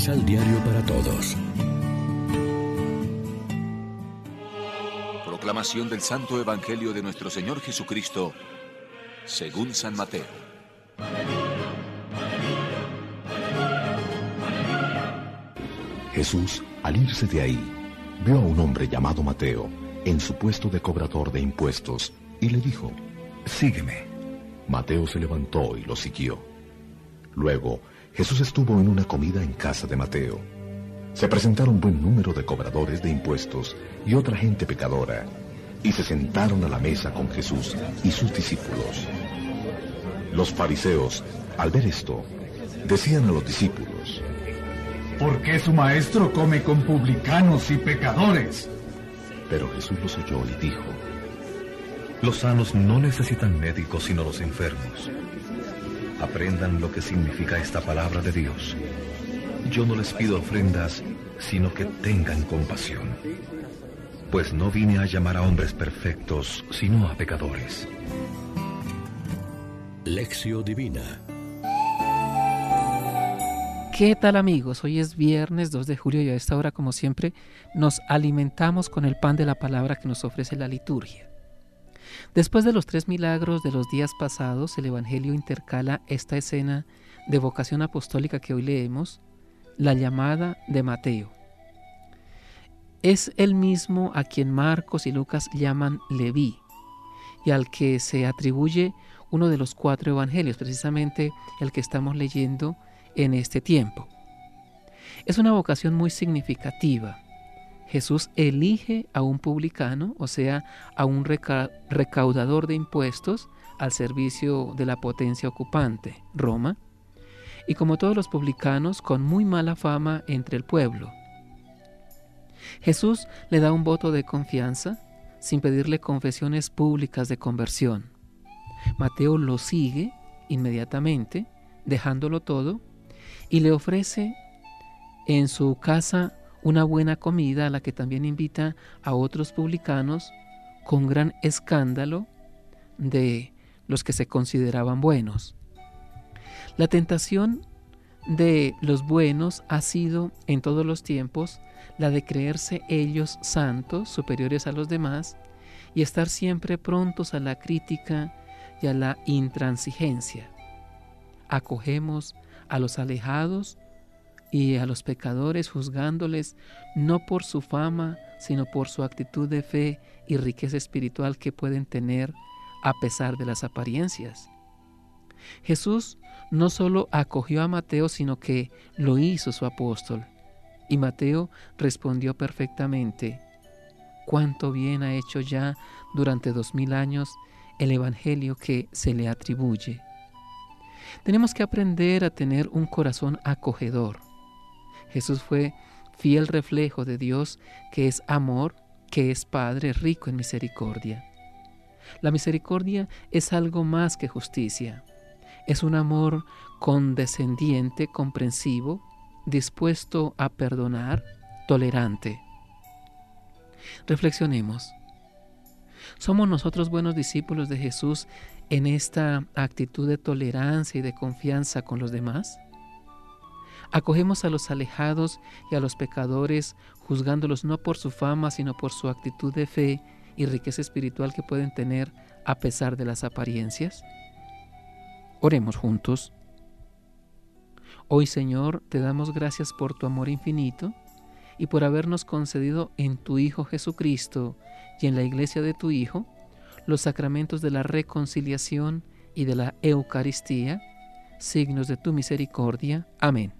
Misal Diario para Todos. Proclamación del Santo Evangelio de nuestro Señor Jesucristo, según San Mateo. Jesús, al irse de ahí, vio a un hombre llamado Mateo en su puesto de cobrador de impuestos y le dijo, Sígueme. Mateo se levantó y lo siguió. Luego, Jesús estuvo en una comida en casa de Mateo. Se presentaron buen número de cobradores de impuestos y otra gente pecadora, y se sentaron a la mesa con Jesús y sus discípulos. Los fariseos, al ver esto, decían a los discípulos, ¿Por qué su maestro come con publicanos y pecadores? Pero Jesús los oyó y dijo, Los sanos no necesitan médicos sino los enfermos. Aprendan lo que significa esta palabra de Dios. Yo no les pido ofrendas, sino que tengan compasión. Pues no vine a llamar a hombres perfectos, sino a pecadores. Lección Divina ¿Qué tal amigos? Hoy es viernes 2 de julio y a esta hora, como siempre, nos alimentamos con el pan de la palabra que nos ofrece la liturgia. Después de los tres milagros de los días pasados, el Evangelio intercala esta escena de vocación apostólica que hoy leemos, la llamada de Mateo. Es el mismo a quien Marcos y Lucas llaman Leví y al que se atribuye uno de los cuatro evangelios, precisamente el que estamos leyendo en este tiempo. Es una vocación muy significativa. Jesús elige a un publicano, o sea, a un recaudador de impuestos al servicio de la potencia ocupante, Roma, y como todos los publicanos, con muy mala fama entre el pueblo. Jesús le da un voto de confianza sin pedirle confesiones públicas de conversión. Mateo lo sigue inmediatamente, dejándolo todo y le ofrece en su casa una buena comida a la que también invita a otros publicanos con gran escándalo de los que se consideraban buenos. La tentación de los buenos ha sido en todos los tiempos la de creerse ellos santos, superiores a los demás, y estar siempre prontos a la crítica y a la intransigencia. Acogemos a los alejados y a los pecadores juzgándoles no por su fama, sino por su actitud de fe y riqueza espiritual que pueden tener a pesar de las apariencias. Jesús no solo acogió a Mateo, sino que lo hizo su apóstol. Y Mateo respondió perfectamente, cuánto bien ha hecho ya durante dos mil años el Evangelio que se le atribuye. Tenemos que aprender a tener un corazón acogedor. Jesús fue fiel reflejo de Dios que es amor, que es Padre rico en misericordia. La misericordia es algo más que justicia. Es un amor condescendiente, comprensivo, dispuesto a perdonar, tolerante. Reflexionemos. ¿Somos nosotros buenos discípulos de Jesús en esta actitud de tolerancia y de confianza con los demás? Acogemos a los alejados y a los pecadores, juzgándolos no por su fama, sino por su actitud de fe y riqueza espiritual que pueden tener a pesar de las apariencias. Oremos juntos. Hoy, Señor, te damos gracias por tu amor infinito y por habernos concedido en tu Hijo Jesucristo y en la iglesia de tu Hijo los sacramentos de la reconciliación y de la Eucaristía, signos de tu misericordia. Amén.